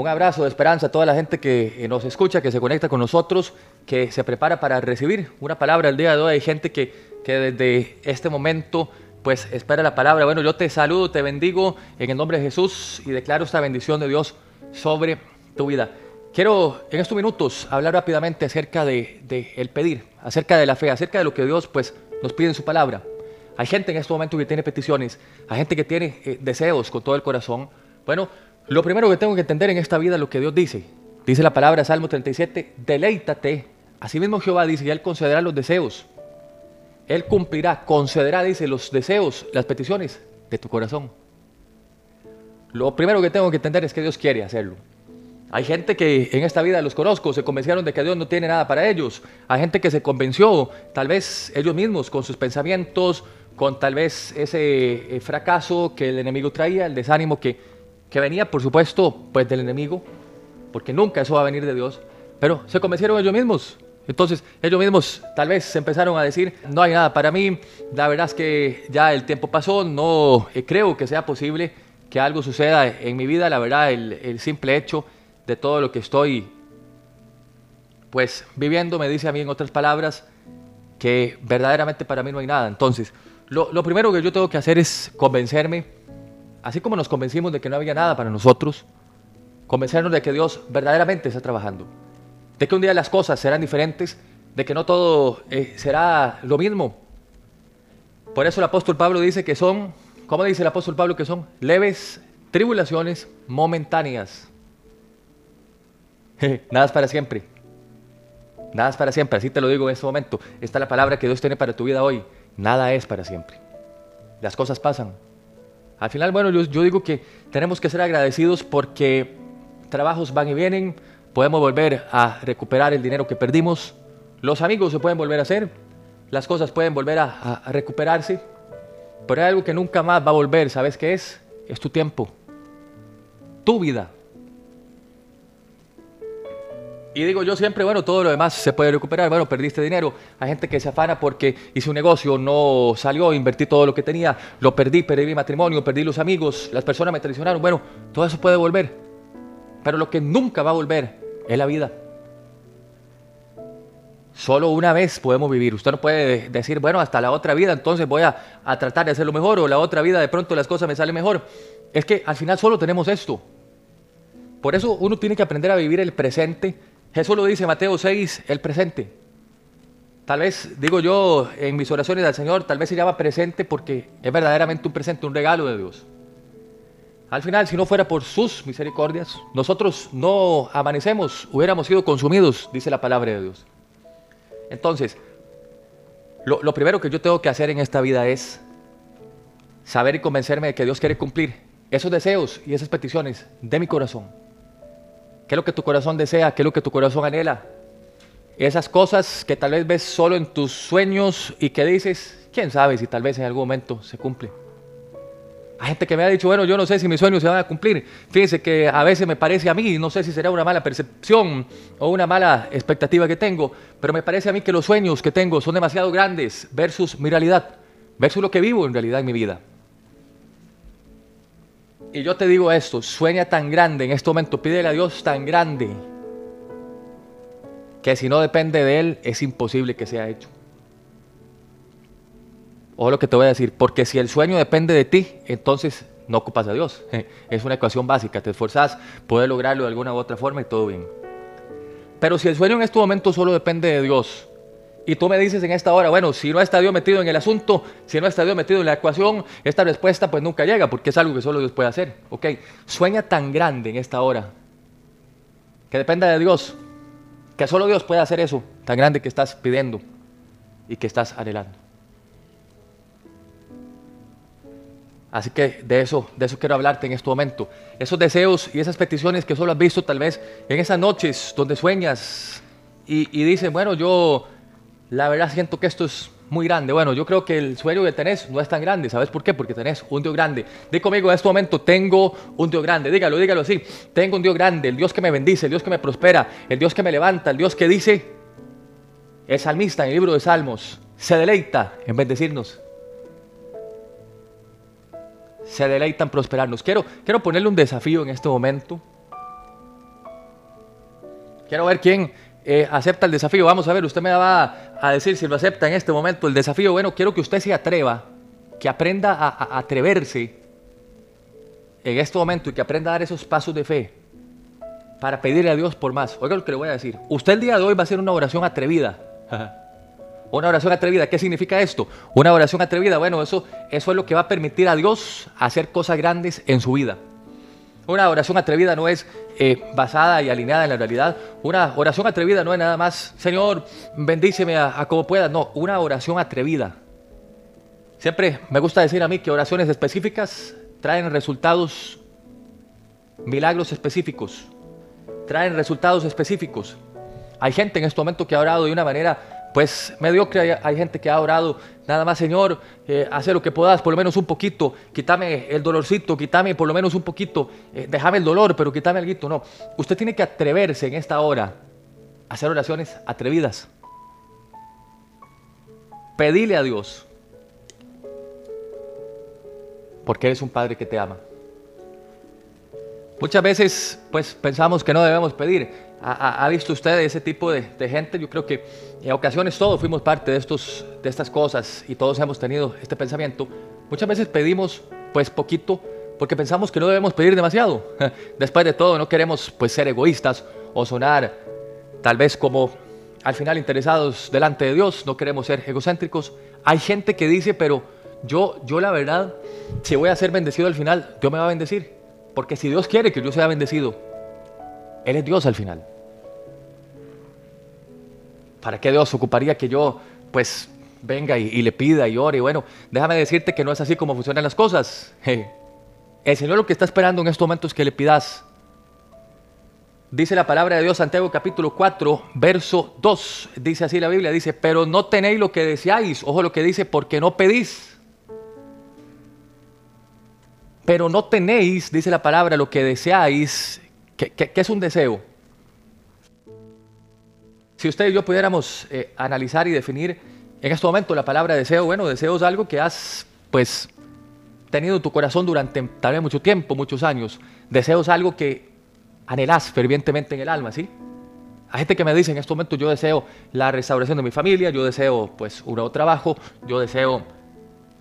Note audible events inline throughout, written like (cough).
Un abrazo de esperanza a toda la gente que nos escucha, que se conecta con nosotros, que se prepara para recibir una palabra el día de hoy. Hay gente que, que desde este momento pues espera la palabra. Bueno, yo te saludo, te bendigo en el nombre de Jesús y declaro esta bendición de Dios sobre tu vida. Quiero en estos minutos hablar rápidamente acerca de, de, el pedir, acerca de la fe, acerca de lo que Dios pues nos pide en su palabra. Hay gente en este momento que tiene peticiones, hay gente que tiene eh, deseos con todo el corazón. Bueno, lo primero que tengo que entender en esta vida es lo que Dios dice. Dice la palabra Salmo 37, deleítate. Asimismo Jehová dice, y Él concederá los deseos. Él cumplirá, concederá, dice, los deseos, las peticiones de tu corazón. Lo primero que tengo que entender es que Dios quiere hacerlo. Hay gente que en esta vida los conozco, se convencieron de que Dios no tiene nada para ellos. Hay gente que se convenció, tal vez ellos mismos, con sus pensamientos, con tal vez ese eh, fracaso que el enemigo traía, el desánimo que, que venía, por supuesto, pues del enemigo, porque nunca eso va a venir de Dios, pero se convencieron ellos mismos. Entonces ellos mismos tal vez empezaron a decir, no hay nada para mí, la verdad es que ya el tiempo pasó, no eh, creo que sea posible que algo suceda en mi vida, la verdad el, simple hecho de todo lo que estoy pues viviendo me dice a mí en otras palabras que verdaderamente para mí no hay nada. Entonces, lo, primero que yo tengo que hacer es convencerme, así como nos convencimos de que no había nada para nosotros, convencernos de que Dios verdaderamente está trabajando, de que un día las cosas serán diferentes, de que no todo eh, será lo mismo. Por eso el apóstol Pablo dice que son, ¿cómo dice el apóstol Pablo que son? Leves tribulaciones momentáneas. (laughs) Nada es para siempre. Nada es para siempre, así te lo digo en este momento. Esta es la palabra que Dios tiene para tu vida hoy. Nada es para siempre. Las cosas pasan. Al final, bueno, yo, digo que tenemos que ser agradecidos porque trabajos van y vienen, podemos volver a recuperar el dinero que perdimos, los amigos se pueden volver a hacer, las cosas pueden volver a, a recuperarse, pero hay algo que nunca más va a volver, ¿sabes qué es? Es tu tiempo, tu vida. Y digo yo siempre, bueno, todo lo demás se puede recuperar. Bueno, perdiste dinero. Hay gente que se afana porque hice un negocio, no salió, invertí todo lo que tenía, lo perdí, perdí mi matrimonio, perdí los amigos, las personas me traicionaron. Bueno, todo eso puede volver. Pero lo que nunca va a volver es la vida. Solo una vez podemos vivir. Usted no puede decir, bueno, hasta la otra vida, entonces voy a, a tratar de hacerlo mejor, o la otra vida de pronto las cosas me salen mejor. Es que al final solo tenemos esto. Por eso uno tiene que aprender a vivir el presente Jesús lo dice Mateo 6, el presente. Tal vez, digo yo, en mis oraciones al Señor, tal vez se llama presente porque es verdaderamente un presente, un regalo de Dios. Al final, si no fuera por sus misericordias, nosotros no amanecemos, hubiéramos sido consumidos, dice la palabra de Dios. Entonces, lo, lo primero que yo tengo que hacer en esta vida es saber y convencerme de que Dios quiere cumplir esos deseos y esas peticiones de mi corazón. ¿Qué es lo que tu corazón desea? ¿Qué es lo que tu corazón anhela? Esas cosas que tal vez ves solo en tus sueños y que dices, quién sabe si tal vez en algún momento se cumple. Hay gente que me ha dicho, bueno, yo no sé si mis sueños se van a cumplir. Fíjense que a veces me parece a mí, no sé si será una mala percepción o una mala expectativa que tengo, pero me parece a mí que los sueños que tengo son demasiado grandes versus mi realidad, versus lo que vivo en realidad en mi vida. Y yo te digo esto, sueña tan grande en este momento, pídele a Dios tan grande, que si no depende de Él es imposible que sea hecho. O lo que te voy a decir, porque si el sueño depende de ti, entonces no ocupas a Dios. Es una ecuación básica, te esforzas, puedes lograrlo de alguna u otra forma y todo bien. Pero si el sueño en este momento solo depende de Dios, y tú me dices en esta hora, bueno, si no está Dios metido en el asunto, si no está Dios metido en la ecuación, esta respuesta pues nunca llega, porque es algo que solo Dios puede hacer. Ok, sueña tan grande en esta hora, que dependa de Dios, que solo Dios puede hacer eso, tan grande que estás pidiendo y que estás anhelando. Así que de eso, de eso quiero hablarte en este momento. Esos deseos y esas peticiones que solo has visto tal vez en esas noches donde sueñas y, y dices, bueno, yo la verdad siento que esto es muy grande. Bueno, yo creo que el sueño que tenés no es tan grande. ¿Sabes por qué? Porque tenés un Dios grande. Dí conmigo en este momento, tengo un Dios grande. Dígalo, dígalo así. Tengo un Dios grande, el Dios que me bendice, el Dios que me prospera, el Dios que me levanta, el Dios que dice, el salmista en el libro de Salmos, se deleita en bendecirnos. Se deleita en prosperarnos. Quiero, quiero ponerle un desafío en este momento. Quiero ver quién eh, acepta el desafío. Vamos a ver, usted me va a decir si lo acepta en este momento el desafío. Bueno, quiero que usted se atreva, que aprenda a, atreverse en este momento y que aprenda a dar esos pasos de fe para pedirle a Dios por más. Oiga lo que le voy a decir. Usted el día de hoy va a hacer una oración atrevida. (laughs) Una oración atrevida, ¿qué significa esto? Una oración atrevida, bueno, eso, eso es lo que va a permitir a Dios hacer cosas grandes en su vida. Una oración atrevida no es eh, basada y alineada en la realidad. Una oración atrevida no es nada más, Señor, bendíceme a, como pueda. No, una oración atrevida. Siempre me gusta decir a mí que oraciones específicas traen resultados, milagros específicos, traen resultados específicos. Hay gente en este momento que ha orado de una manera pues mediocre hay, gente que ha orado, nada más Señor, eh, lo que puedas, por lo menos un poquito, quítame el dolorcito, quítame por lo menos un poquito, eh, déjame el dolor, pero quítame algo. No, usted tiene que atreverse en esta hora a hacer oraciones atrevidas. Pedile a Dios, porque Él es un Padre que te ama. Muchas veces pues pensamos que no debemos pedir, ¿Ha, visto usted ese tipo de, gente? Yo creo que en ocasiones todos fuimos parte de, estos, de estas cosas y todos hemos tenido este pensamiento. Muchas veces pedimos pues poquito porque pensamos que no debemos pedir demasiado. (laughs) Después de todo no queremos pues ser egoístas o sonar tal vez como al final interesados delante de Dios, no queremos ser egocéntricos. Hay gente que dice, pero yo, yo la verdad, si voy a ser bendecido al final, Dios me va a bendecir. Porque si Dios quiere que yo sea bendecido, él es Dios al final. ¿Para qué Dios ocuparía que yo, pues, venga y, le pida y ore? Bueno, déjame decirte que no es así como funcionan las cosas. El Señor lo que está esperando en estos momentos es que le pidas. Dice la palabra de Dios, Santiago capítulo 4, verso 2. Dice así la Biblia, dice, pero no tenéis lo que deseáis. Ojo lo que dice, porque no pedís. Pero no tenéis, dice la palabra, lo que deseáis ¿Qué, es un deseo? Si usted y yo pudiéramos eh, analizar y definir en este momento la palabra deseo, bueno, deseo es algo que has, pues, tenido en tu corazón durante tal vez mucho tiempo, muchos años. Deseo es algo que anhelas fervientemente en el alma, ¿sí? Hay gente que me dice en este momento yo deseo la restauración de mi familia, yo deseo pues un nuevo trabajo, yo deseo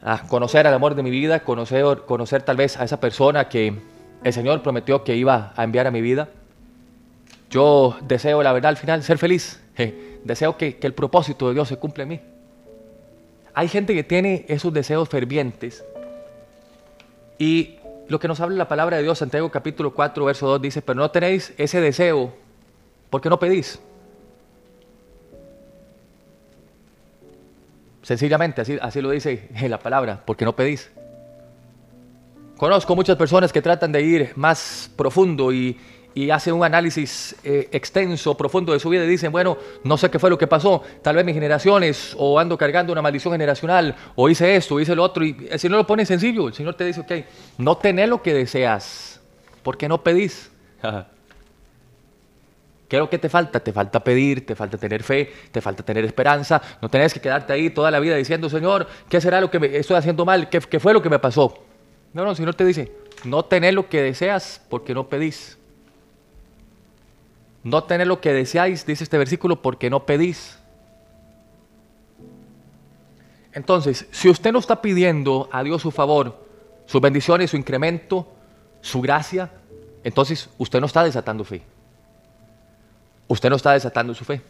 ah, conocer al amor de mi vida, conocer, conocer tal vez a esa persona que el Señor prometió que iba a enviar a mi vida. Yo deseo, la verdad, al final ser feliz. deseo que, el propósito de Dios se cumpla en mí. Hay gente que tiene esos deseos fervientes. Y lo que nos habla la palabra de Dios, Santiago capítulo 4, verso 2, dice, pero no tenéis ese deseo porque no pedís. Sencillamente, así, así lo dice la palabra, porque no pedís. Conozco muchas personas que tratan de ir más profundo y, hacen un análisis eh, extenso, profundo de su vida y dicen, bueno, no sé qué fue lo que pasó, tal vez mis generaciones, o ando cargando una maldición generacional, o hice esto, o hice lo otro, y el Señor lo pone sencillo, el Señor te dice, ok, no tenés lo que deseas, porque no pedís. (laughs) ¿Qué es lo que te falta? Te falta pedir, te falta tener fe, te falta tener esperanza. No tenés que quedarte ahí toda la vida diciendo, Señor, ¿qué será lo que me estoy haciendo mal? ¿Qué, qué fue lo que me pasó? No, no, el Señor te dice, no tener lo que deseas porque no pedís. No tener lo que deseáis, dice este versículo, porque no pedís. Entonces, si usted no está pidiendo a Dios su favor, sus bendiciones, su incremento, su gracia, entonces usted no está desatando fe. Usted no está desatando su fe.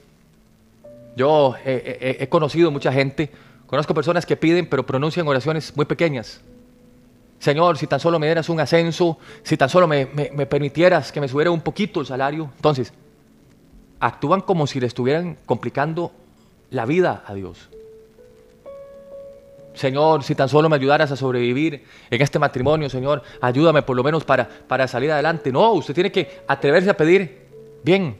Yo he, conocido mucha gente, conozco personas que piden pero pronuncian oraciones muy pequeñas. Señor, si tan solo me dieras un ascenso, si tan solo me, permitieras que me subiera un poquito el salario. Entonces, actúan como si le estuvieran complicando la vida a Dios. Señor, si tan solo me ayudaras a sobrevivir en este matrimonio, Señor, ayúdame por lo menos para, para salir adelante. No, usted tiene que atreverse a pedir bien.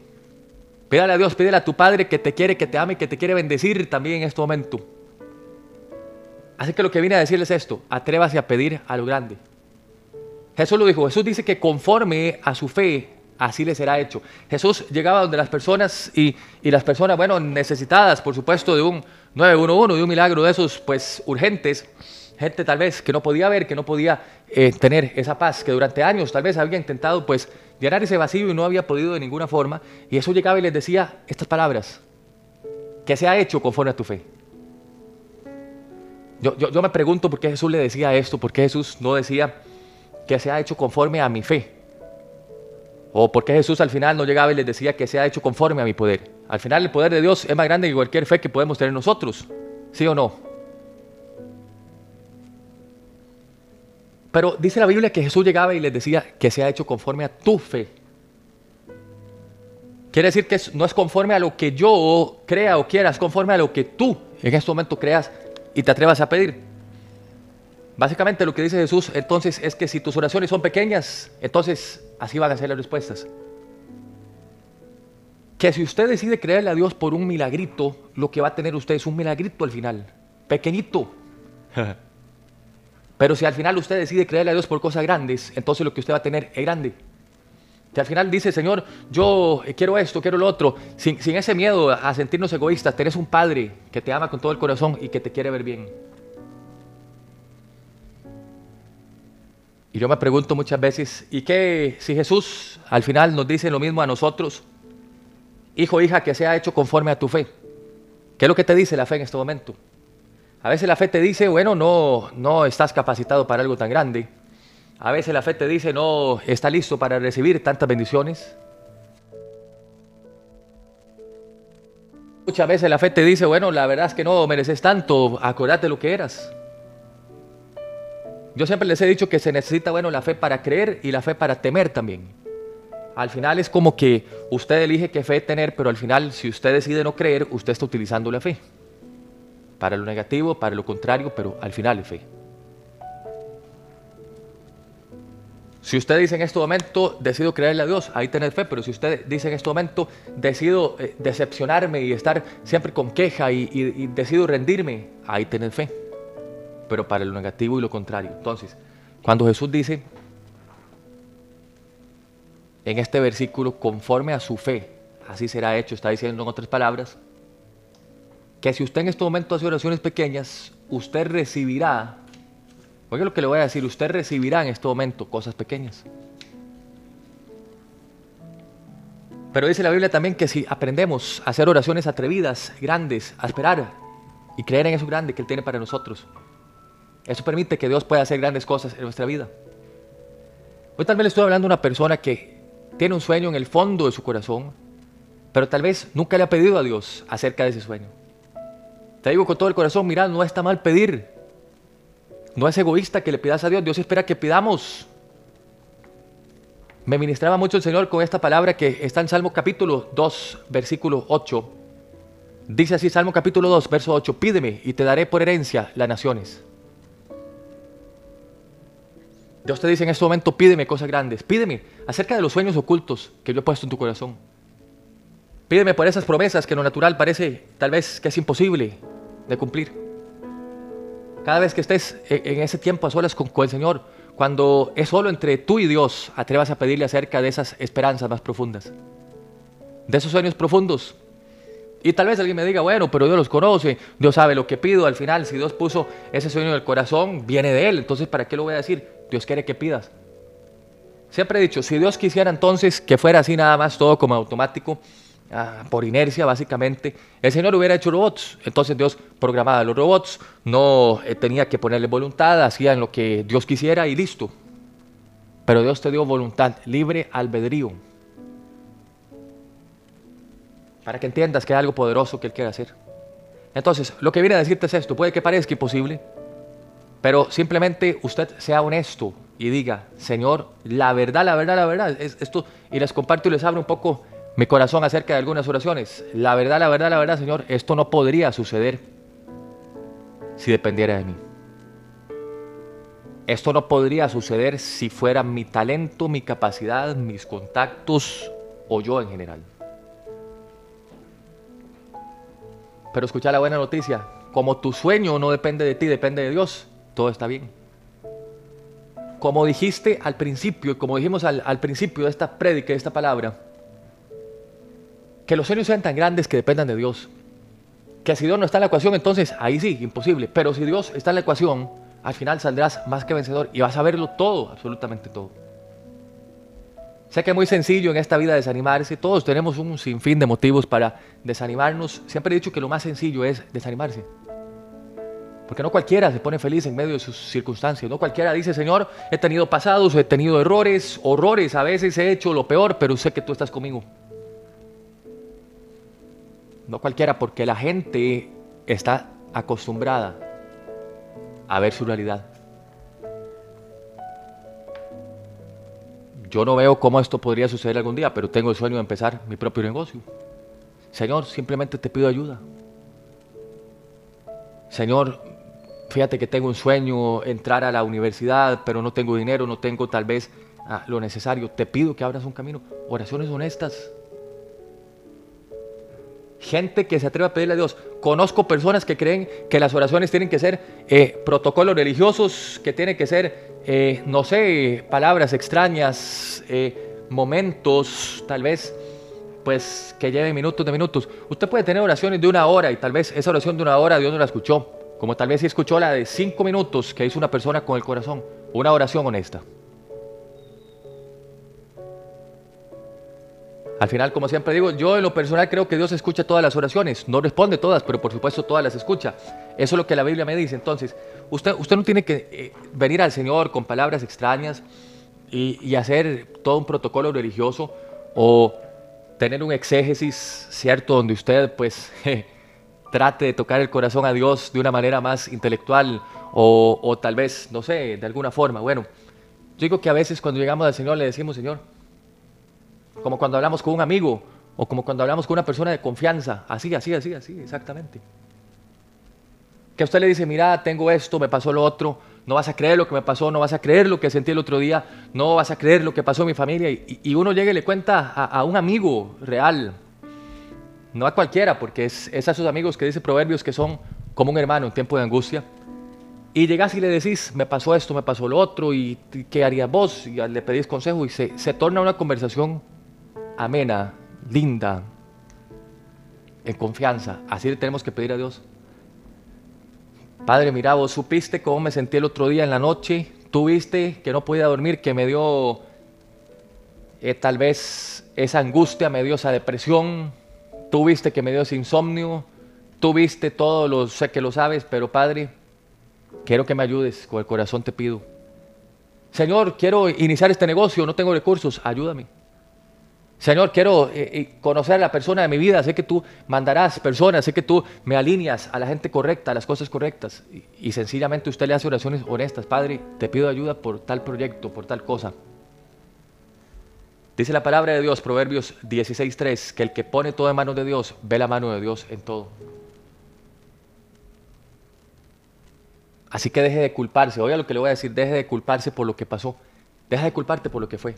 Pídale a Dios, pídele a tu Padre que te quiere, que te ame, que te quiere bendecir también en este momento. Así que lo que viene a decirles es esto, atrévase a pedir a lo grande. Jesús lo dijo, Jesús dice que conforme a su fe, así le será hecho. Jesús llegaba donde las personas y, las personas, bueno, necesitadas, por supuesto, de un 911, de un milagro de esos, pues, urgentes. gente tal vez que no podía ver, que no podía eh, tener esa paz, que durante años tal vez había intentado pues llenar ese vacío y no había podido de ninguna forma. Y Jesús llegaba y les decía estas palabras, que se ha hecho conforme a tu fe. Yo, yo, yo me pregunto por qué Jesús le decía esto, por qué Jesús no decía que se ha hecho conforme a mi fe. O por qué Jesús al final no llegaba y les decía que se ha hecho conforme a mi poder. Al final el poder de Dios es más grande que cualquier fe que podemos tener nosotros. ¿Sí o no? Pero dice la Biblia que Jesús llegaba y les decía que se ha hecho conforme a tu fe. Quiere decir que no es conforme a lo que yo crea o quiera, es conforme a lo que tú en este momento creas y te atrevas a pedir. Básicamente lo que dice Jesús entonces es que si tus oraciones son pequeñas, entonces así van a ser las respuestas. Que si usted decide creerle a Dios por un milagrito, lo que va a tener usted es un milagrito al final, pequeñito. (laughs) Pero si al final usted decide creerle a Dios por cosas grandes, entonces lo que usted va a tener es grande. Que al final dice, Señor, yo quiero esto, quiero lo otro, sin, sin ese miedo a sentirnos egoístas, tenés un Padre que te ama con todo el corazón y que te quiere ver bien. Y yo me pregunto muchas veces, ¿y qué si Jesús al final nos dice lo mismo a nosotros? Hijo, hija, que sea hecho conforme a tu fe. ¿Qué es lo que te dice la fe en este momento? A veces la fe te dice, bueno, no, no estás capacitado para algo tan grande. A veces la fe te dice, no está listo para recibir tantas bendiciones. Muchas veces la fe te dice, bueno, la verdad es que no mereces tanto, acordate lo que eras. Yo siempre les he dicho que se necesita, bueno, la fe para creer y la fe para temer también. Al final es como que usted elige qué fe tener, pero al final si usted decide no creer, usted está utilizando la fe para lo negativo, para lo contrario, pero al final es fe. Si usted dice en este momento, decido creerle a Dios, ahí tener fe, pero si usted dice en este momento, decido eh, decepcionarme y estar siempre con queja y, decido rendirme, ahí tener fe. Pero para lo negativo y lo contrario. Entonces, cuando Jesús dice en este versículo, conforme a su fe, así será hecho, está diciendo en otras palabras, que si usted en este momento hace oraciones pequeñas, usted recibirá, oiga lo que le voy a decir, usted recibirá en este momento cosas pequeñas. Pero dice la Biblia también que si aprendemos a hacer oraciones atrevidas, grandes, a esperar y creer en eso grande que Él tiene para nosotros, eso permite que Dios pueda hacer grandes cosas en nuestra vida. Hoy tal vez le estoy hablando a una persona que tiene un sueño en el fondo de su corazón, pero tal vez nunca le ha pedido a Dios acerca de ese sueño. Te digo con todo el corazón, mira, no está mal pedir. No es egoísta que le pidas a Dios, Dios espera que pidamos. Me ministraba mucho el Señor con esta palabra que está en Salmo capítulo 2, versículo 8. Dice así, Salmo capítulo 2, verso 8, pídeme y te daré por herencia las naciones. Dios te dice en este momento, pídeme cosas grandes, pídeme acerca de los sueños ocultos que yo he puesto en tu corazón. Pídeme por esas promesas que en lo natural parece tal vez que es imposible de cumplir. Cada vez que estés e, en ese tiempo a solas con, el Señor, cuando es solo entre tú y Dios, atrevas a pedirle acerca de esas esperanzas más profundas, de esos sueños profundos. Y tal vez alguien me diga, bueno, pero Dios los conoce, Dios sabe lo que pido. Al final, si Dios puso ese sueño en el corazón, viene de Él. Entonces, ¿para qué lo voy a decir? Dios quiere que pidas. Siempre he dicho, si Dios quisiera entonces que fuera así nada más todo como automático, Ah, por inercia básicamente, el Señor hubiera hecho robots. Entonces Dios programaba los robots, no eh, tenía que ponerle voluntad, hacían lo que Dios quisiera y listo. Pero Dios te dio voluntad, libre albedrío. Para que entiendas que hay algo poderoso que Él quiere hacer. Entonces, lo que viene a decirte es esto, puede que parezca imposible, pero simplemente usted sea honesto y diga, Señor, la verdad, la verdad, la verdad, es esto, y les comparto y les abro un poco mi corazón acerca de algunas oraciones. La verdad, la verdad, la verdad, Señor, esto no podría suceder si dependiera de mí. Esto no podría suceder si fuera mi talento, mi capacidad, mis contactos o yo en general. Pero escucha la buena noticia. Como tu sueño no depende de ti, depende de Dios, todo está bien. Como dijiste al principio, como dijimos al, principio de esta prédica, de esta palabra, que los sueños sean tan grandes que dependan de Dios. Que si Dios no está en la ecuación, entonces ahí sí, imposible. Pero si Dios está en la ecuación, al final saldrás más que vencedor y vas a verlo todo, absolutamente todo. Sé que es muy sencillo en esta vida desanimarse, todos tenemos un sinfín de motivos para desanimarnos. Siempre he dicho que lo más sencillo es desanimarse. Porque no cualquiera se pone feliz en medio de sus circunstancias. No cualquiera dice, Señor, he tenido pasados, he tenido errores, horrores, a veces he hecho lo peor, pero sé que tú estás conmigo. No cualquiera, porque la gente está acostumbrada a ver su realidad. Yo no veo cómo esto podría suceder algún día, pero tengo el sueño de empezar mi propio negocio. Señor, simplemente te pido ayuda. Señor, fíjate que tengo un sueño, entrar a la universidad, pero no tengo dinero, no tengo tal vez ah, lo necesario. Te pido que abras un camino. Oraciones honestas. Gente que se atreve a pedirle a Dios. Conozco personas que creen que las oraciones tienen que ser eh, protocolos religiosos, que tienen que ser, eh, no sé, palabras extrañas, eh, momentos, tal vez, pues que lleven minutos de minutos. Usted puede tener oraciones de una hora y tal vez esa oración de una hora Dios no la escuchó. Como tal vez si escuchó la de cinco minutos que hizo una persona con el corazón. Una oración honesta. Al final, como siempre digo, yo en lo personal creo que Dios escucha todas las oraciones. No responde todas, pero por supuesto todas las escucha. Eso es lo que la Biblia me dice. Entonces, usted, usted no tiene que eh, venir al Señor con palabras extrañas y, hacer todo un protocolo religioso o tener un exégesis, ¿cierto? Donde usted pues (laughs) trate de tocar el corazón a Dios de una manera más intelectual o, o, tal vez, no sé, de alguna forma. Bueno, yo digo que a veces cuando llegamos al Señor le decimos, Señor, como cuando hablamos con un amigo o como cuando hablamos con una persona de confianza, así, así, así, así, exactamente. Que a usted le dice, mira, tengo esto, me pasó lo otro, no vas a creer lo que me pasó, no vas a creer lo que sentí el otro día, no vas a creer lo que pasó en mi familia. Y, uno llega y le cuenta a, a, un amigo real, no a cualquiera, porque es, es a sus amigos que dice Proverbios que son como un hermano en tiempo de angustia. Y llegas y le decís, me pasó esto, me pasó lo otro, y qué harías vos, y le pedís consejo, y se, se torna una conversación amena, linda, en confianza. Así le tenemos que pedir a Dios. Padre, mira, vos supiste cómo me sentí el otro día en la noche. Tú viste que no podía dormir, que me dio eh, tal vez esa angustia, me dio esa depresión. Tú viste que me dio ese insomnio. Tú viste todo, lo, sé que lo sabes, pero Padre, quiero que me ayudes. Con el corazón te pido. Señor, quiero iniciar este negocio, no tengo recursos, ayúdame. Señor, quiero eh, eh, conocer a la persona de mi vida. Sé que tú mandarás personas, sé que tú me alineas a la gente correcta, a las cosas correctas. Y, y, sencillamente usted le hace oraciones honestas. Padre, te pido ayuda por tal proyecto, por tal cosa. Dice la palabra de Dios, Proverbios 16.3, que el que pone todo en manos de Dios, ve la mano de Dios en todo. Así que deje de culparse. Oiga lo que le voy a decir, deje de culparse por lo que pasó. Deja de culparte por lo que fue.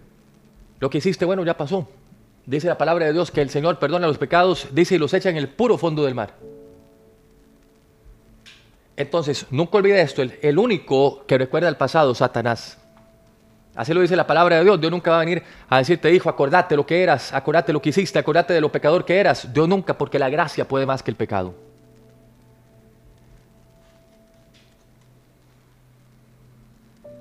Lo que hiciste, bueno, ya pasó. Dice la palabra de Dios que el Señor perdona los pecados, dice y los echa en el puro fondo del mar. Entonces, nunca olvide esto, el, único que recuerda el pasado, Satanás. Así lo dice la palabra de Dios. Dios nunca va a venir a decirte, hijo, acordate lo que eras, acordate lo que hiciste, acordate de lo pecador que eras. Dios nunca, porque la gracia puede más que el pecado.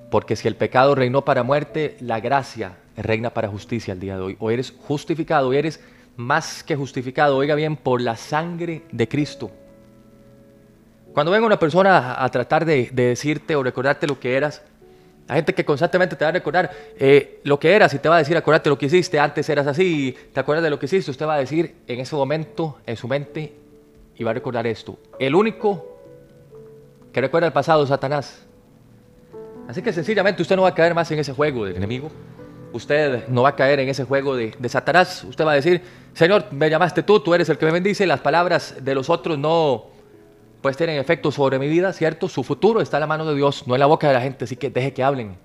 Porque si el pecado reinó para muerte, la gracia reina para justicia el día de hoy. O eres justificado, o eres más que justificado, oiga bien, por la sangre de Cristo. Cuando venga una persona a, tratar de, decirte o recordarte lo que eras, hay gente que constantemente te va a recordar eh, lo que eras y te va a decir, acuérdate lo que hiciste, antes eras así, te acuerdas de lo que hiciste, usted va a decir en ese momento, en su mente, y va a recordar esto. El único que recuerda el pasado es Satanás. Así que sencillamente usted no va a caer más en ese juego del enemigo usted no va a caer en ese juego de, de, Satanás. Usted va a decir, Señor, me llamaste tú, tú eres el que me bendice. Las palabras de los otros no pues tienen efecto sobre mi vida, ¿cierto? Su futuro está en la mano de Dios, no en la boca de la gente, así que deje que hablen.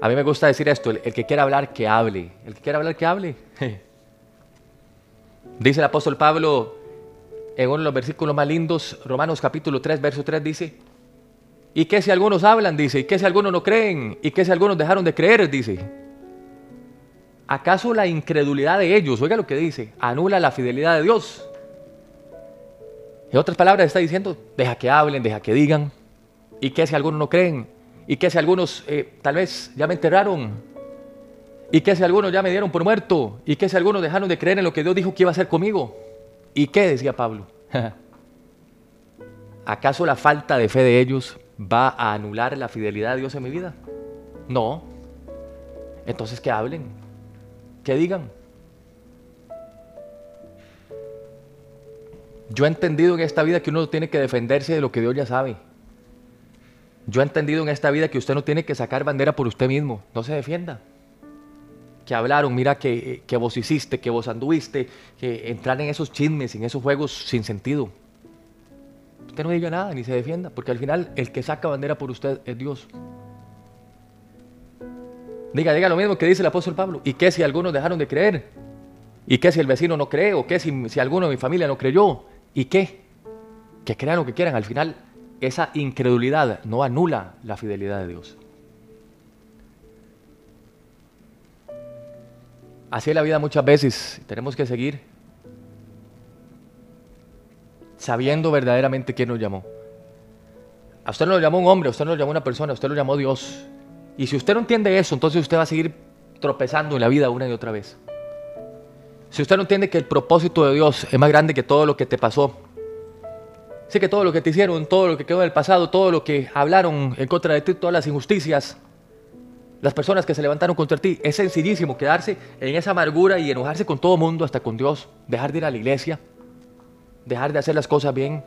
A mí me gusta decir esto, el, el que quiera hablar, que hable. El que quiera hablar, que hable. (laughs) dice el apóstol Pablo en uno de los versículos más lindos, Romanos capítulo 3, verso 3, dice, ¿Y qué si algunos hablan? Dice. ¿Y qué si algunos no creen? ¿Y qué si algunos dejaron de creer? Dice. ¿Acaso la incredulidad de ellos, oiga lo que dice, anula la fidelidad de Dios? En otras palabras está diciendo, deja que hablen, deja que digan. ¿Y qué si algunos no creen? ¿Y qué si algunos eh, tal vez ya me enterraron? ¿Y qué si algunos ya me dieron por muerto? ¿Y qué si algunos dejaron de creer en lo que Dios dijo que iba a hacer conmigo? ¿Y qué? decía Pablo. (laughs) ¿Acaso la falta de fe de ellos va a anular la fidelidad de Dios en mi vida? No. Entonces que hablen, que digan. Yo he entendido en esta vida que uno tiene que defenderse de lo que Dios ya sabe. Yo he entendido en esta vida que usted no tiene que sacar bandera por usted mismo. No se defienda. Que hablaron, mira que, que vos hiciste, que vos anduviste, que entrar en esos chismes, en esos juegos sin sentido. Usted no diga nada ni se defienda, porque al final el que saca bandera por usted es Dios. Diga, diga lo mismo que dice el apóstol Pablo. ¿Y qué si algunos dejaron de creer? ¿Y qué si el vecino no cree? ¿O qué si, si alguno de mi familia no creyó? ¿Y qué? Que crean lo que quieran. Al final, esa incredulidad no anula la fidelidad de Dios. Así es la vida muchas veces. Tenemos que seguir sabiendo verdaderamente quién nos llamó. A usted no lo llamó un hombre, a usted no lo llamó una persona, a usted lo llamó Dios. Y si usted no entiende eso, entonces usted va a seguir tropezando en la vida una y otra vez. Si usted no entiende que el propósito de Dios es más grande que todo lo que te pasó, sé que todo lo que te hicieron, todo lo que quedó en el pasado, todo lo que hablaron en contra de ti, todas las injusticias, las personas que se levantaron contra ti, es sencillísimo quedarse en esa amargura y enojarse con todo mundo, hasta con Dios, dejar de ir a la iglesia, dejar de hacer las cosas bien.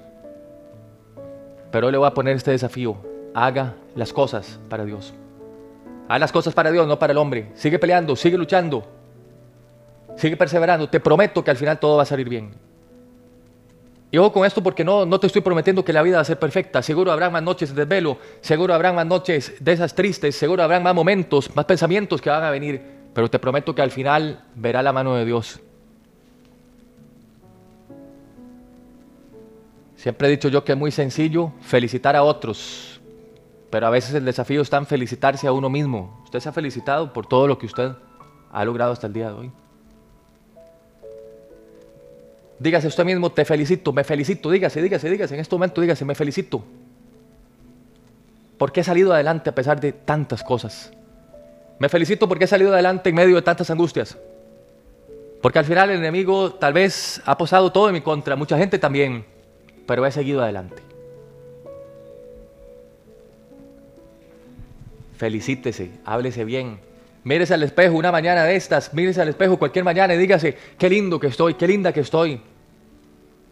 Pero hoy le voy a poner este desafío, haga las cosas para Dios. Haz las cosas para Dios, no para el hombre. Sigue peleando, sigue luchando. Sigue perseverando. Te prometo que al final todo va a salir bien. Y ojo con esto porque no, no te estoy prometiendo que la vida va a ser perfecta. Seguro habrá más noches de desvelo. Seguro habrá más noches de esas tristes. Seguro habrá más momentos, más pensamientos que van a venir. Pero te prometo que al final verá la mano de Dios. Siempre he dicho yo que es muy sencillo felicitar a otros pero a veces el desafío está en felicitarse a uno mismo. Usted se ha felicitado por todo lo que usted ha logrado hasta el día de hoy. Dígase usted mismo, te felicito, me felicito, dígase, dígase, dígase, en este momento dígase, me felicito. Porque he salido adelante a pesar de tantas cosas. Me felicito porque he salido adelante en medio de tantas angustias. Porque al final el enemigo tal vez ha posado todo en mi contra, mucha gente también, pero he seguido adelante. felicítese, háblese bien. Mírese al espejo una mañana de estas, mírese al espejo cualquier mañana y dígase, qué lindo que estoy, qué linda que estoy.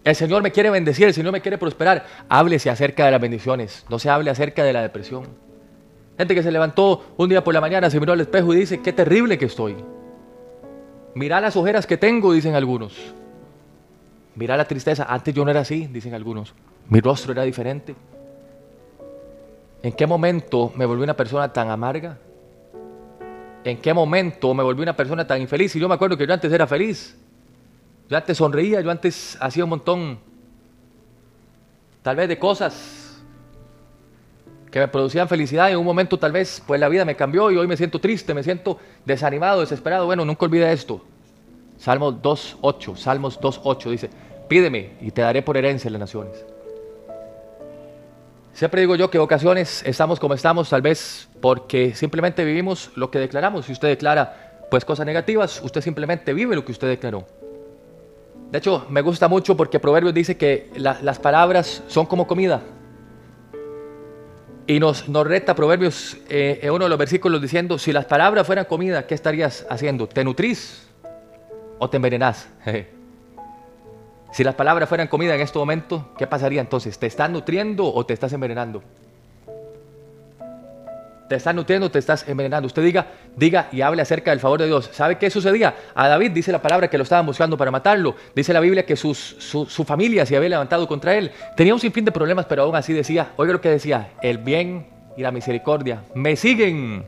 El Señor me quiere bendecir, el Señor me quiere prosperar. Háblese acerca de las bendiciones, no se hable acerca de la depresión. Gente que se levantó un día por la mañana, se miró al espejo y dice, qué terrible que estoy. Mira las ojeras que tengo, dicen algunos. Mira la tristeza, antes yo no era así, dicen algunos. Mi rostro era diferente. ¿En qué momento me volví una persona tan amarga? ¿En qué momento me volví una persona tan infeliz? Y yo me acuerdo que yo antes era feliz. Yo antes sonreía, yo antes hacía un montón, tal vez de cosas que me producían felicidad. En un momento tal vez, pues la vida me cambió y hoy me siento triste, me siento desanimado, desesperado. Bueno, nunca olvide esto. Salmos 2.8, Salmos 2.8 dice, pídeme y te daré por herencia las naciones. Siempre digo yo que ocasiones estamos como estamos, tal vez porque simplemente vivimos lo que declaramos. Si usted declara pues cosas negativas, usted simplemente vive lo que usted declaró. De hecho, me gusta mucho porque Proverbios dice que las palabras son como comida. Y nos, nos reta Proverbios eh, en uno de los versículos diciendo, si las palabras fueran comida, ¿qué estarías haciendo? ¿Te nutrís o te envenenás? (laughs) Si las palabras fueran comida en este momento, ¿qué pasaría entonces? ¿Te estás nutriendo o te estás envenenando? ¿Te estás nutriendo o te estás envenenando? Usted diga, diga y hable acerca del favor de Dios. ¿Sabe qué sucedía? A David dice la palabra que lo estaban buscando para matarlo. Dice la Biblia que su, su familia se había levantado contra él. Tenía un sinfín de problemas, pero aún así decía, oiga lo que decía, el bien y la misericordia me siguen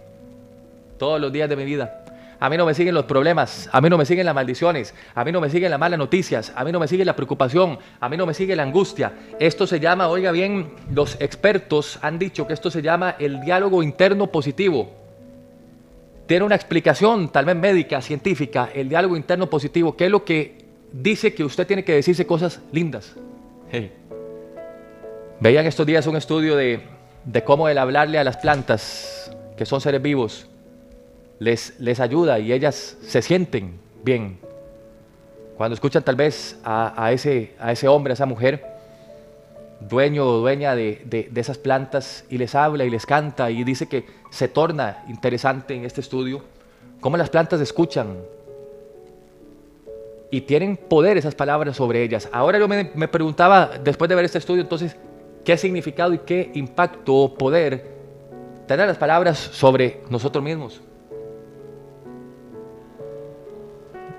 todos los días de mi vida. A mí no me siguen los problemas, a mí no me siguen las maldiciones, a mí no me siguen las malas noticias, a mí no me sigue la preocupación, a mí no me sigue la angustia. Esto se llama, oiga bien, los expertos han dicho que esto se llama el diálogo interno positivo. Tiene una explicación, tal vez médica, científica, el diálogo interno positivo, que es lo que dice que usted tiene que decirse cosas lindas. Veían estos días un estudio de, de cómo el hablarle a las plantas, que son seres vivos, les, les ayuda y ellas se sienten bien. Cuando escuchan tal vez a, ese, a ese hombre, a esa mujer, dueño o dueña de, de, esas plantas, y les habla y les canta y dice que se torna interesante en este estudio, cómo las plantas escuchan y tienen poder esas palabras sobre ellas. Ahora yo me, me preguntaba, después de ver este estudio, entonces, ¿qué significado y qué impacto o poder tienen las palabras sobre nosotros mismos?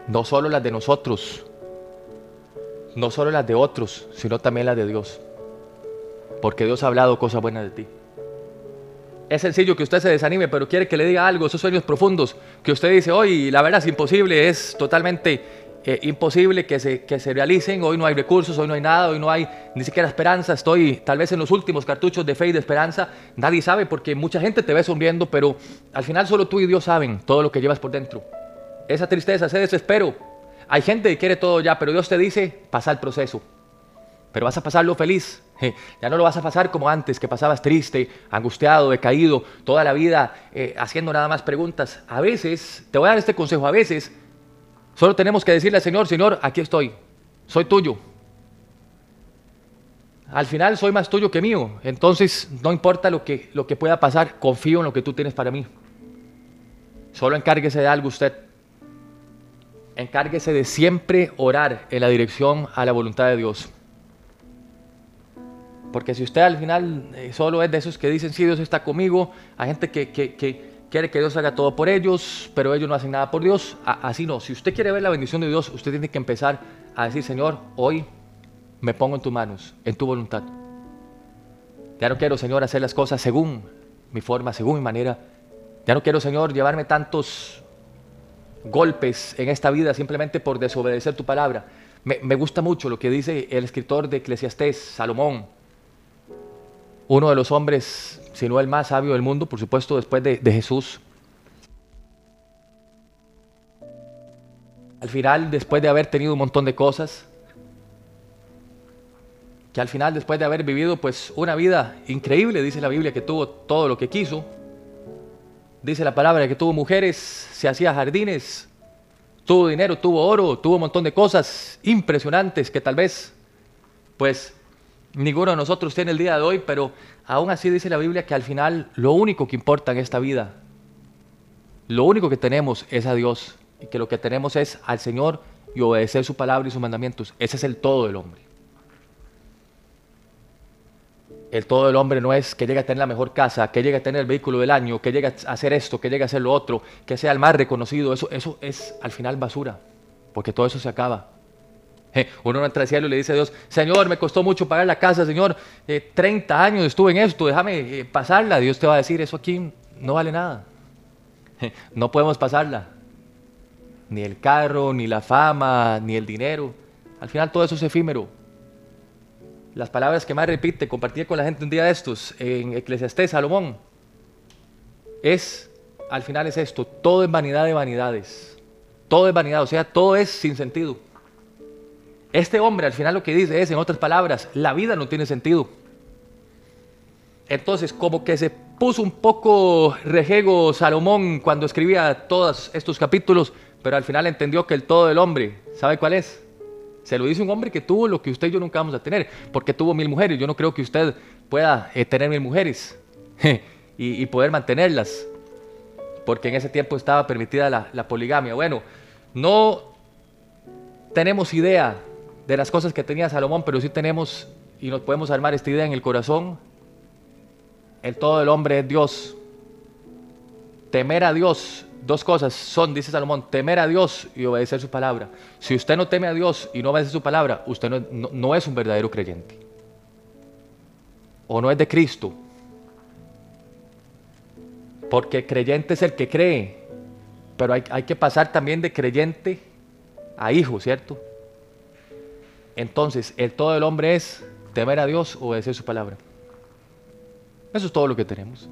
No solo las de nosotros, no solo las de otros, sino también las de Dios. Porque Dios ha hablado cosas buenas de ti. Es sencillo que usted se desanime, pero quiere que le diga algo, esos sueños profundos que usted dice, hoy la verdad es imposible, es totalmente eh, imposible que se, que se realicen, hoy no hay recursos, hoy no hay nada, hoy no hay ni siquiera esperanza, estoy tal vez en los últimos cartuchos de fe y de esperanza, nadie sabe porque mucha gente te ve sonriendo, pero al final solo tú y Dios saben todo lo que llevas por dentro esa tristeza, ese desespero. Hay gente que quiere todo ya, pero Dios te dice, pasa el proceso. Pero vas a pasarlo feliz. (laughs) Ya no lo vas a pasar como antes, que pasabas triste, angustiado, decaído, toda la vida eh, haciendo nada más preguntas. A veces, te voy a dar este consejo, a veces solo tenemos que decirle al Señor, Señor, aquí estoy, soy tuyo. Al final soy más tuyo que mío, entonces no importa lo que, lo que pueda pasar, confío en lo que tú tienes para mí. Solo encárguese de algo usted encárguese de siempre orar en la dirección a la voluntad de Dios. Porque si usted al final eh, solo es de esos que dicen, sí, Dios está conmigo, hay gente que, quiere que Dios haga todo por ellos, pero ellos no hacen nada por Dios, así no. Si usted quiere ver la bendición de Dios, usted tiene que empezar a decir, Señor, hoy me pongo en tus manos, en tu voluntad. Ya no quiero, Señor, hacer las cosas según mi forma, según mi manera. Ya no quiero, Señor, llevarme tantos golpes en esta vida simplemente por desobedecer tu palabra. Me, gusta mucho lo que dice el escritor de Eclesiastés, Salomón, uno de los hombres, si no el más sabio del mundo, por supuesto, después de, de Jesús. Al final, después de haber tenido un montón de cosas, que al final, después de haber vivido pues una vida increíble, dice la Biblia, que tuvo todo lo que quiso, Dice la palabra que tuvo mujeres, se hacía jardines, tuvo dinero, tuvo oro, tuvo un montón de cosas impresionantes que tal vez, pues, ninguno de nosotros tiene el día de hoy, pero aún así dice la Biblia que al final lo único que importa en esta vida, lo único que tenemos es a Dios y que lo que tenemos es al Señor y obedecer su palabra y sus mandamientos. Ese es el todo del hombre. El todo del hombre no es que llegue a tener la mejor casa, que llegue a tener el vehículo del año, que llegue a hacer esto, que llegue a hacer lo otro, que sea el más reconocido. Eso, eso es al final basura, porque todo eso se acaba. Uno entra al cielo y le dice a Dios, Señor, me costó mucho pagar la casa, Señor, 30 eh, años estuve en esto, déjame eh, pasarla. Dios te va a decir, eso aquí no vale nada. no podemos pasarla. Ni el carro, ni la fama, ni el dinero. Al final todo eso es efímero las palabras que más repite, compartí con la gente un día de estos en Eclesiastés, Salomón, es, al final es esto, todo es vanidad de vanidades, todo es vanidad, o sea, todo es sin sentido. Este hombre al final lo que dice es, en otras palabras, la vida no tiene sentido. Entonces, como que se puso un poco rejego Salomón cuando escribía todos estos capítulos, pero al final entendió que el todo del hombre, ¿sabe cuál es? Se lo dice un hombre que tuvo lo que usted y yo nunca vamos a tener, porque tuvo mil mujeres. Yo no creo que usted pueda eh, tener mil mujeres (laughs) y, poder mantenerlas, porque en ese tiempo estaba permitida la, la poligamia. Bueno, no tenemos idea de las cosas que tenía Salomón, pero sí tenemos y nos podemos armar esta idea en el corazón. El todo del hombre es Dios. Temer a Dios Dos cosas son, dice Salomón, temer a Dios y obedecer su palabra. Si usted no teme a Dios y no obedece su palabra, usted no, es un verdadero creyente. O no es de Cristo. Porque creyente es el que cree. Pero hay, hay que pasar también de creyente a hijo, ¿cierto? Entonces, el todo del hombre es temer a Dios, obedecer su palabra. Eso es todo lo que tenemos.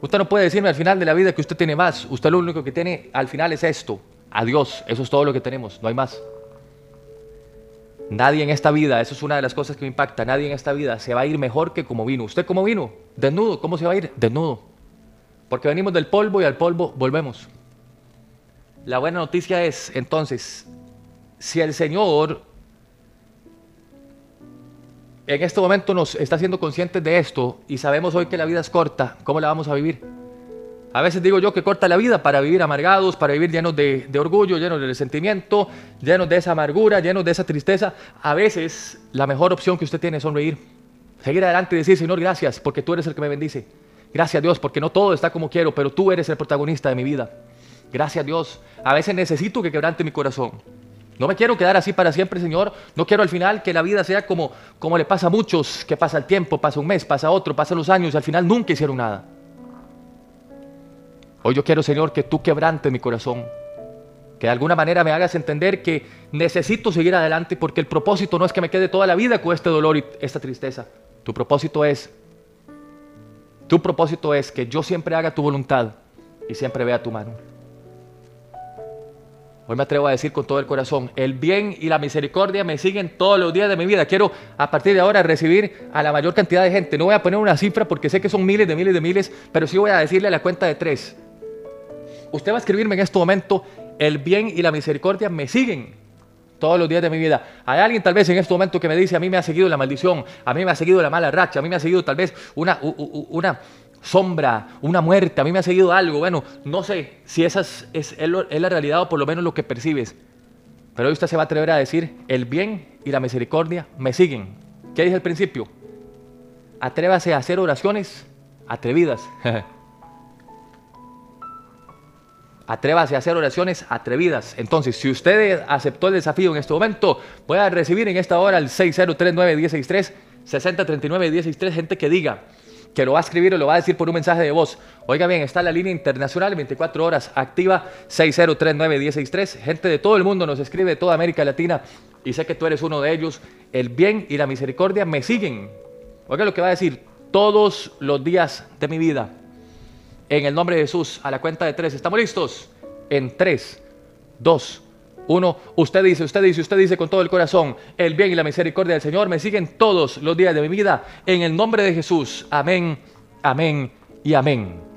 Usted no puede decirme al final de la vida que usted tiene más. Usted lo único que tiene al final es esto. Adiós. Eso es todo lo que tenemos. No hay más. Nadie en esta vida, eso es una de las cosas que me impacta, nadie en esta vida se va a ir mejor que como vino. ¿Usted cómo vino? Desnudo. ¿Cómo se va a ir? Desnudo. Porque venimos del polvo y al polvo volvemos. La buena noticia es, entonces, si el Señor en este momento nos está haciendo conscientes de esto y sabemos hoy que la vida es corta, ¿cómo la vamos a vivir? A veces digo yo que corta la vida para vivir amargados, para vivir llenos de, orgullo, llenos de resentimiento, llenos de esa amargura, llenos de esa tristeza. A veces la mejor opción que usted tiene es sonreír, seguir adelante y decir, Señor, gracias porque tú eres el que me bendice. Gracias Dios porque no todo está como quiero, pero tú eres el protagonista de mi vida. Gracias Dios. A veces necesito que quebrante mi corazón. No me quiero quedar así para siempre, Señor. No quiero al final que la vida sea como, como le pasa a muchos, que pasa el tiempo, pasa un mes, pasa otro, pasan los años y al final nunca hicieron nada. Hoy yo quiero, Señor, que tú quebrantes mi corazón. Que de alguna manera me hagas entender que necesito seguir adelante porque el propósito no es que me quede toda la vida con este dolor y esta tristeza. Tu propósito es, tu propósito es que yo siempre haga tu voluntad y siempre vea tu mano. Hoy me atrevo a decir con todo el corazón, el bien y la misericordia me siguen todos los días de mi vida. Quiero a partir de ahora recibir a la mayor cantidad de gente. No voy a poner una cifra porque sé que son miles de miles de miles, pero sí voy a decirle a la cuenta de tres. Usted va a escribirme en este momento, el bien y la misericordia me siguen todos los días de mi vida. Hay alguien tal vez en este momento que me dice, a mí me ha seguido la maldición, a mí me ha seguido la mala racha, a mí me ha seguido tal vez una, una, sombra, una muerte, a mí me ha seguido algo. Bueno, no sé si esa es, es, la realidad o por lo menos lo que percibes. Pero hoy usted se va a atrever a decir, el bien y la misericordia me siguen. ¿Qué dije al principio? Atrévase a hacer oraciones atrevidas. (laughs) Atrévase a hacer oraciones atrevidas. Entonces, si usted aceptó el desafío en este momento, puede recibir en esta hora el 6039-163, 6039-163, gente que diga, que lo va a escribir o lo va a decir por un mensaje de voz. Oiga bien, está la línea internacional 24 horas activa 6039-163. Gente de todo el mundo nos escribe, de toda América Latina, y sé que tú eres uno de ellos. El bien y la misericordia me siguen. Oiga lo que va a decir, todos los días de mi vida. En el nombre de Jesús, a la cuenta de tres. ¿Estamos listos? En tres, dos, uno, usted dice, usted dice, usted dice con todo el corazón, el bien y la misericordia del Señor me siguen todos los días de mi vida. En el nombre de Jesús. Amén, amén y amén.